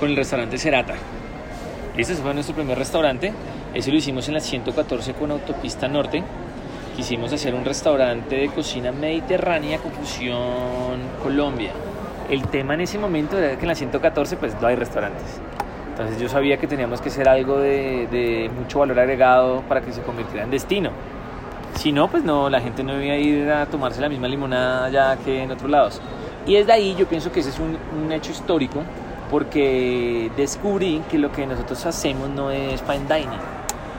con el restaurante Cerata. Este fue nuestro primer restaurante. Ese lo hicimos en la 114 con Autopista Norte. Quisimos hacer un restaurante de cocina mediterránea con fusión Colombia. El tema en ese momento era que en la 114 pues no hay restaurantes. Entonces yo sabía que teníamos que hacer algo de, mucho valor agregado para que se convirtiera en destino. Si no, pues no, la gente no iba a ir a tomarse la misma limonada ya que en otros lados. Y desde ahí yo pienso que ese es un hecho histórico porque descubrí que lo que nosotros hacemos no es fine dining,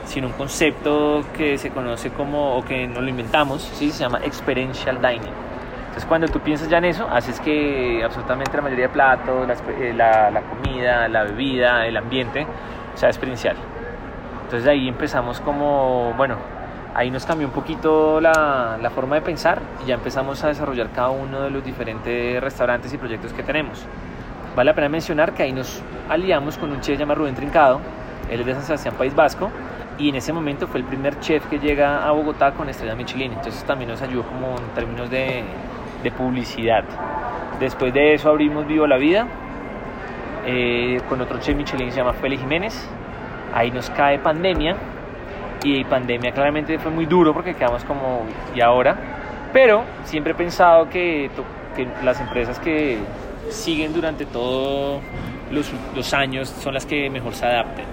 sino un concepto que se conoce como, o que nos lo inventamos, ¿sí? se llama experiential dining. Entonces cuando tú piensas ya en eso, haces que absolutamente la mayoría de platos, la, eh, la, la comida, la bebida, el ambiente, sea experiencial. Entonces de ahí empezamos como, bueno, ahí nos cambió un poquito la, la, forma de pensar y ya empezamos a desarrollar cada uno de los diferentes restaurantes y proyectos que tenemos. Vale la pena mencionar que ahí nos aliamos con un chef llamado Rubén Trincado, él es de San Sebastián, País Vasco, y en ese momento fue el primer chef que llega a Bogotá con estrella Michelin, entonces también nos ayudó como en términos de, publicidad. Después de eso abrimos Vivo la Vida, eh, con otro chef Michelin que se llama Félix Jiménez, ahí nos cae pandemia, y pandemia claramente fue muy duro porque quedamos como, ¿y ahora? Pero siempre he pensado que, que las empresas que siguen durante todos los, los, años son las que mejor se adapten.